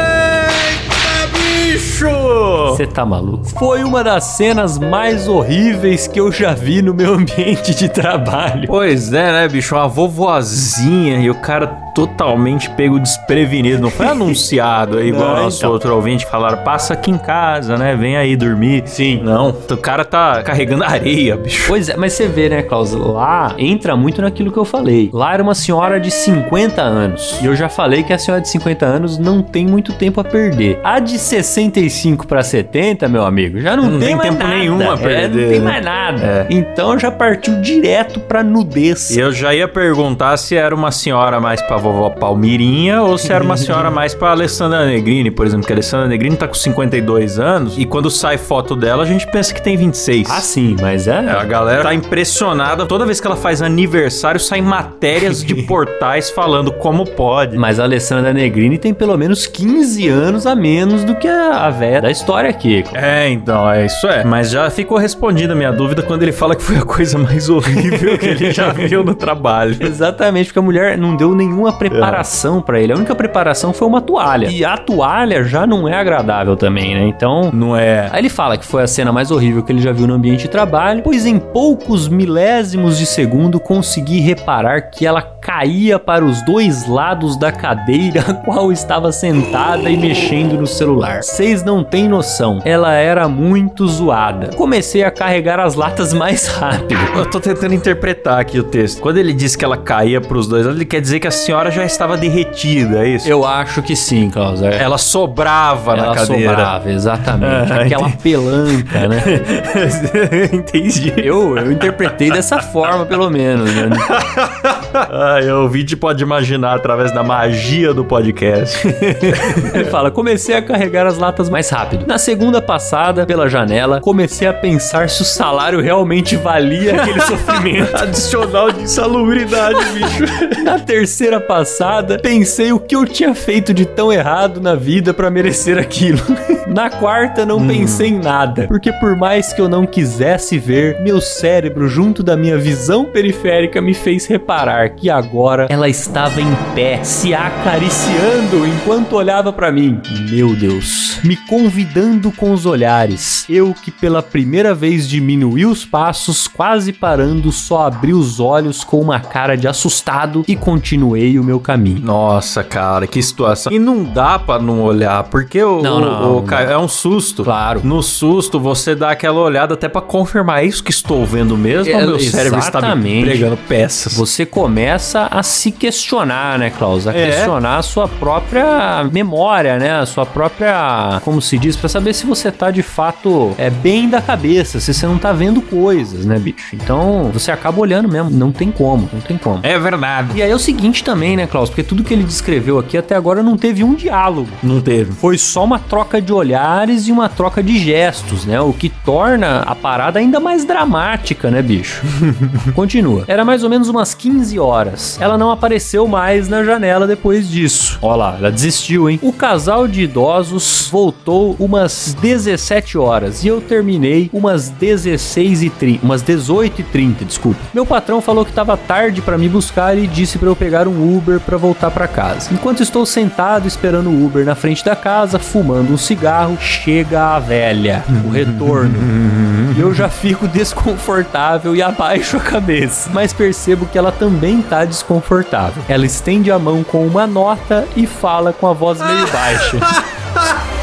Bicho! Você tá maluco? Foi uma das cenas mais horríveis que eu já vi no meu ambiente de trabalho. Pois é, né, bicho? Uma vovozinha e o cara totalmente pego desprevenido. Não foi anunciado aí, igual Não, nosso então. outro ouvinte falaram, passa aqui em casa, né? Vem aí dormir. Sim. Não, o cara tá carregando areia, bicho. Pois é, mas você vê, né, Klaus? Lá entra muito naquilo que eu falei. Lá era uma senhora de 50 anos. E eu já falei que a senhora de 50 anos não tem muito tempo a perder. A de 65 pra 70, meu amigo, já não, Não tem, tem mais tempo nada. nenhum a É, perder, não tem mais nada. É. Então já partiu direto pra nudez. Eu já ia perguntar se era uma senhora mais pra vovó Palmirinha ou se era uma senhora mais pra Alessandra Negrini, por exemplo, que a Alessandra Negrini tá com 52 anos e quando sai foto dela a gente pensa que tem 26. Ah, sim, mas é. A galera tá impressionada. Toda vez que ela faz aniversário, saem matérias de portais falando como pode. Mas a Alessandra Negrini tem pelo menos 15 anos a menos do que a véia da história aqui. É, então, é isso é. Mas já ficou respondida a minha dúvida quando ele fala que foi a coisa mais horrível que ele já viu no trabalho. Exatamente, porque a mulher não deu nenhuma preparação pra ele. A única preparação foi uma toalha. E a toalha já não é agradável também, né? Então. Não é. Aí ele fala que foi a cena mais horrível que ele já viu no ambiente de trabalho, pois em poucos milésimos de segundo consegui reparar que ela caía para os dois lados da cadeira a qual estava sentada e mexendo no celular. Vocês não têm noção, ela era muito zoada. Comecei a carregar as latas mais rápido. Eu tô tentando interpretar aqui o texto. Quando ele diz que ela caía pros dois, ele quer dizer que a senhora já estava derretida, é isso? Eu acho que sim, Klaus. É. Ela sobrava na Ela cadeira. sobrava, exatamente. Ah, Aquela pelanca, né? Entendi. Eu, eu interpretei dessa forma, pelo menos, né? Ah, o ouvinte pode imaginar através da magia do podcast. Ele fala: comecei a carregar as latas mais rápido. Na segunda passada pela janela, comecei a pensar se o salário realmente valia aquele sofrimento. Adicional de insalubridade, bicho. Na terceira passada, pensei o que eu tinha feito de tão errado na vida pra merecer aquilo. Na quarta, não pensei em nada, porque por mais que eu não quisesse ver, meu cérebro, junto da minha visão periférica, me fez reparar que agora ela estava em pé, se acariciando enquanto olhava pra mim. Meu Deus, me convidando com os olhares. Eu que pela primeira vez diminuí os passos, quase parando, só abri os olhos com uma cara de assustado e continuei o meu caminho. Nossa, cara, que situação. E não dá pra não olhar, porque o, Não, não, o não. é um susto. Claro. No susto, você dá aquela olhada até pra confirmar é isso que estou vendo mesmo, É, meu cérebro está me exatamente. pregando peças. Você começa a se questionar, né, Klaus? A É. questionar a sua própria memória, né? A sua própria, como se diz, pra saber se você tá de fato é bem da cabeça, se você não tá vendo coisas, né, bicho? Então, você acaba olhando mesmo, não tem como, não tem como. É verdade. E aí é o seguinte também, né, Klaus? Porque tudo que ele descreveu aqui até agora não teve um diálogo. Não teve. Foi só uma troca de olhares e uma troca de gestos, né? O que torna a parada ainda mais dramática, né, bicho? Continua. Era mais ou menos umas 15 horas. Ela não apareceu mais na janela depois disso. Ó lá, ela desistiu, hein? O casal de idosos voltou umas 17 horas e eu terminei umas 16 e 30, umas 18 e 30, desculpa. Meu patrão falou que tava tarde pra me buscar e disse pra eu pegar um Uber pra voltar pra casa. Enquanto estou sentado esperando o Uber na frente da casa, fumando um cigarro, chega a velha, o retorno. E eu já fico desconfortável e abaixo a cabeça. Mas percebo que ela também tá desconfortável. Ela estende a mão com uma nota e fala com a voz meio baixa.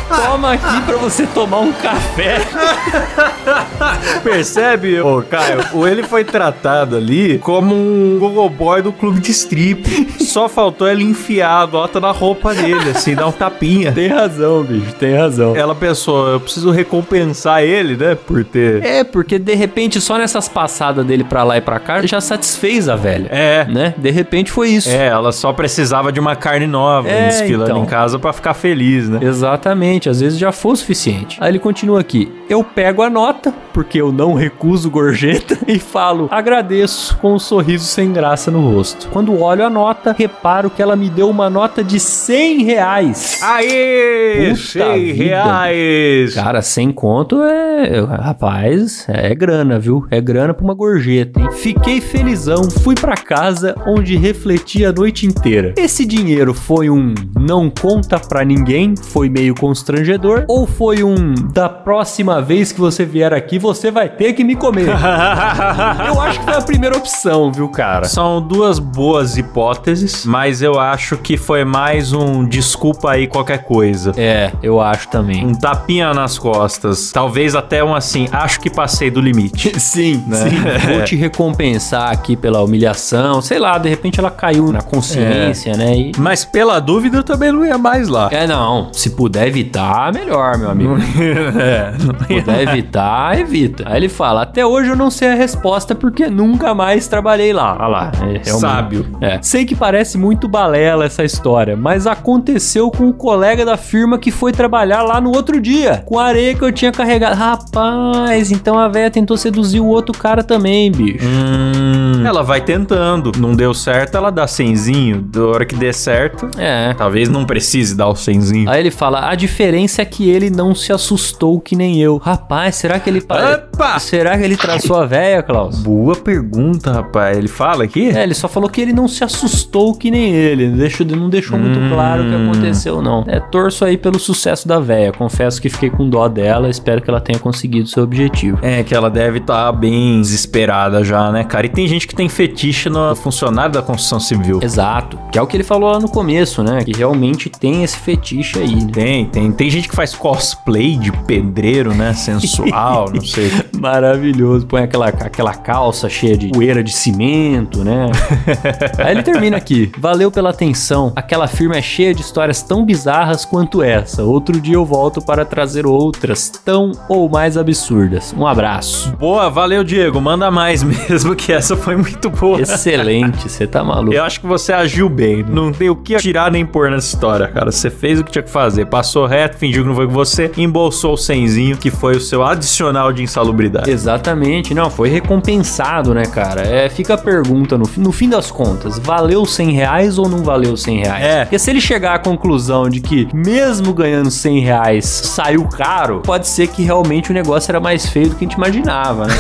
Toma aqui pra você tomar um café. Percebe, ô Caio? O ele foi tratado ali como um gogo boy do clube de strip. Só faltou ele enfiar a nota na roupa dele, assim, dar um tapinha. Tem razão, bicho, tem razão. Ela pensou, eu preciso recompensar ele, né, por ter... É, porque de repente só nessas passadas dele pra lá e pra cá já satisfez a velha. É, Né? De repente foi isso. é, ela só precisava de uma carne nova É, desfilando então. em casa pra ficar feliz, né? Exatamente, às vezes já foi o suficiente. Aí ele continua aqui. Eu pego a nota, porque eu não recuso gorjeta, e falo, agradeço, com um sorriso sem graça no rosto. Quando olho a nota, reparo que ela me deu uma nota de 100 reais. Aê! Puta 100 vida. reais! Cara, sem conto é. Rapaz, é grana, viu? É grana pra uma gorjeta, hein? Fiquei felizão, fui pra casa onde refleti a noite inteira. Esse dinheiro foi um não conta pra ninguém, foi meio constrangedor? Ou foi um da próxima vez que você vier aqui, você vai ter que me comer? eu acho que foi a primeira opção, viu, cara? São duas boas hipóteses, mas eu acho que foi mais um desculpa aí qualquer coisa. É, eu acho também. Um tapinha nas costas. Talvez até um assim, acho que passei do limite. Sim, sim. Vou te recompensar aqui pela humilhação. Sei lá, de repente ela caiu na consciência, né? E... Mas pela dúvida eu também não ia mais lá. É, não. Se puder evitar, melhor, meu amigo. é, puder evitar, evita. Aí ele fala: Até hoje eu não sei a resposta porque nunca mais trabalhei lá. Olha lá. É. Sábio. É. Sei que parece muito balela essa história, mas aconteceu com o colega da firma que foi trabalhar lá no outro dia, com a areia que eu tinha carregado. Rapaz, então a véia tentou seduzir o outro cara também, bicho. Hum, ela vai tentando. Não deu certo, ela dá cenzinho. Da hora que der certo, É. talvez não precise dar o cenzinho. Aí ele fala: a diferença é que ele não se assustou que nem eu. Rapaz, será que ele. pa- Opa! Será que ele traçou a véia, Klaus? Boa pergunta, rapaz. Ele fala aqui? É, ele só falou que ele não se assustou que nem ele. Deixou, não deixou muito claro o que aconteceu, não. É, torço aí pelo sucesso da véia. Confesso que fiquei com dó dela. Espero que ela tenha conseguido seu objetivo. É, que ela deve estar bem desesperada já, né, cara? E tem gente que tem fetiche no funcionário da construção civil. Exato. Que é o que ele falou lá no começo, né? Que realmente tem esse fetiche aí, né? Tem, tem. Tem gente que faz cosplay de pedreiro, né? Sensual, não sei. Maravilhoso. Põe aquela, aquela calça cheia de poeira de cimento, né? Aí ele termina aqui. Valeu pela atenção. Aquela firma é cheia de histórias tão bizarras quanto essa. Outro dia eu volto para trazer outras tão ou mais absurdas. Um abraço. Boa, valeu, Diego. Manda mais mesmo, que essa foi muito boa. Excelente, você tá maluco. Eu acho que você agiu bem. Não tem o que tirar nem pôr nessa história, cara. Você fez o que tinha que fazer. Passou reto, fingiu que não foi com você, embolsou o cenzinho, que foi o seu adicional de insalubridade. Exatamente, não, foi recompensado, né, cara? É, fica a pergunta, no, no fim das contas, valeu 100 reais ou não valeu 100 reais? É. Porque se ele chegar à conclusão de que, mesmo ganhando 100 reais, saiu caro, pode ser que realmente o negócio era mais feio do que a gente imaginava, né?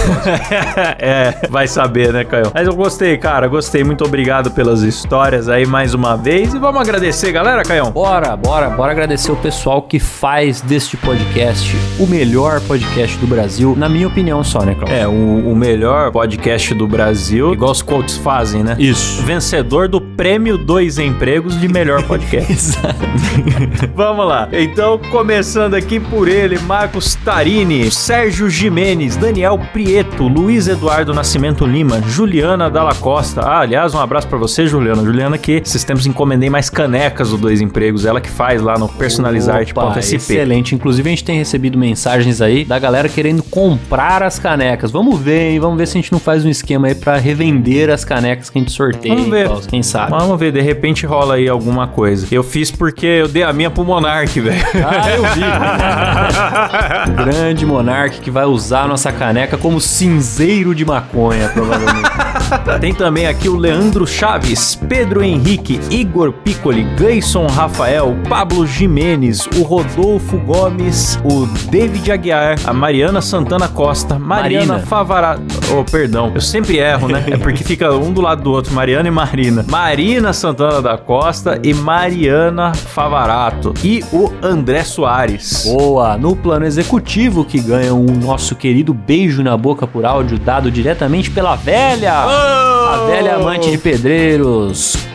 é, vai saber, né, Caio? Mas eu gostei, cara. Gostei. Muito obrigado pelas histórias aí mais uma vez. E vamos agradecer, galera, Caião. Bora, bora, bora agradecer o pessoal que faz deste podcast o melhor podcast do Brasil, na minha opinião só, né, Cláudio? É, o, o melhor podcast do Brasil, igual os quotes fazem, né? Isso. Vencedor do prêmio Dois Empregos de melhor podcast. Exato. Vamos lá. Então, começando aqui por ele, Marcos Tarini, Sérgio Jimenez, Daniel Prieto, Luiz Eduardo Nascimento Lima, Juliana Dalla Costa. Ah, aliás, um abraço pra você, Juliana. Juliana que esses tempos encomendei mais canecas do Dois Empregos, ela que faz lá no personalizarte.sp. Excelente. Inclusive, a gente tem recebido mensagens aí da galera querendo comprar as canecas. Vamos ver, hein? Vamos ver se a gente não faz um esquema aí pra revender as canecas que a gente sorteia. Vamos ver. Quem sabe? Vamos ver, de repente rola aí alguma coisa. Eu fiz porque eu dei a minha pro Monark, velho. Ah, eu vi. Grande Monark que vai usar a nossa caneca como cinzeiro de maconha, provavelmente. Tem também aqui o Leandro Chaves, Pedro Henrique, Igor Piccoli, Gleison Rafael, Pablo Jimenez, o Rodolfo Gomes, o David Aguiar, a Mariana Santana Costa, Mariana Marina. Oh, perdão, eu sempre erro, né? É porque fica um do lado do outro, Mariana e Marina. Marina Santana da Costa e Mariana Favarato. E o André Soares. Boa! No plano executivo, que ganha um nosso querido beijo na boca por áudio dado diretamente pela velha! A velha amante de pedreiros.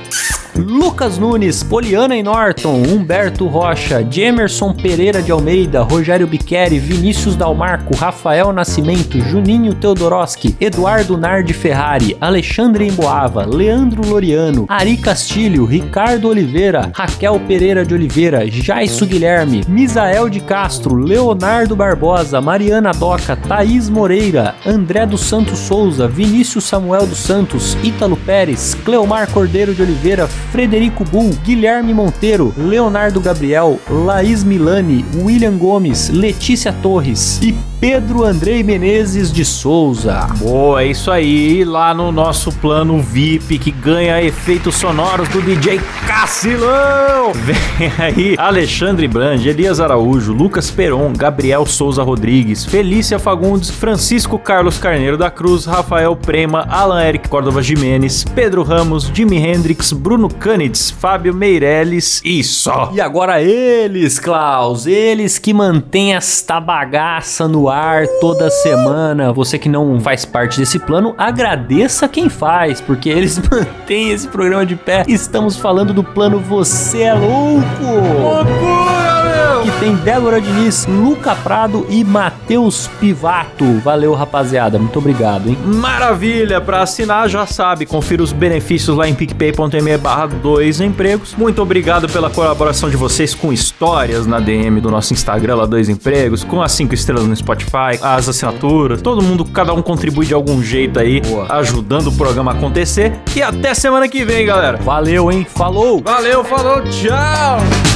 Lucas Nunes, Poliana e Norton, Humberto Rocha, Jemerson Pereira de Almeida, Rogério Biqueri, Vinícius Dalmarco, Rafael Nascimento, Juninho Teodoroski, Eduardo Nardi Ferrari, Alexandre Emboava, Leandro Loriano, Ari Castilho, Ricardo Oliveira, Raquel Pereira de Oliveira, Jaisso Guilherme, Misael de Castro, Leonardo Barbosa, Mariana Doca, Thaís Moreira, André dos Santos Souza, Vinícius Samuel dos Santos, Ítalo Pérez, Cleomar Cordeiro de Oliveira, Frederico Bull, Guilherme Monteiro, Leonardo Gabriel, Laís Milani, William Gomes, Letícia Torres e Pedro Andrei Menezes de Souza. Boa, é isso aí. Lá no nosso plano VIP que ganha efeitos sonoros do DJ Cacilão. Vem aí Alexandre Brand, Elias Araújo, Lucas Peron, Gabriel Souza Rodrigues, Felícia Fagundes, Francisco Carlos Carneiro da Cruz, Rafael Prema, Alan Eric Córdova Jimenez, Pedro Ramos, Jimi Hendrix, Bruno Canitz, Fábio Meirelles e só. E agora eles, Klaus, eles que mantêm esta bagaça no ar toda semana. Você que não faz parte desse plano, agradeça quem faz, porque eles mantêm esse programa de pé. Estamos falando do plano Você é Louco! Que tem Débora Diniz, Luca Prado e Matheus Pivato. Valeu, rapaziada. Muito obrigado, hein? Maravilha! Para assinar, já sabe, confira os benefícios lá em picpay.me barra dois empregos. Muito obrigado pela colaboração de vocês com histórias na DM do nosso Instagram, lá dois empregos, com as cinco estrelas no Spotify, as assinaturas. Todo mundo, cada um contribui de algum jeito aí, Boa. ajudando o programa a acontecer. E até semana que vem, galera. Valeu, hein? Falou! Valeu, falou, tchau!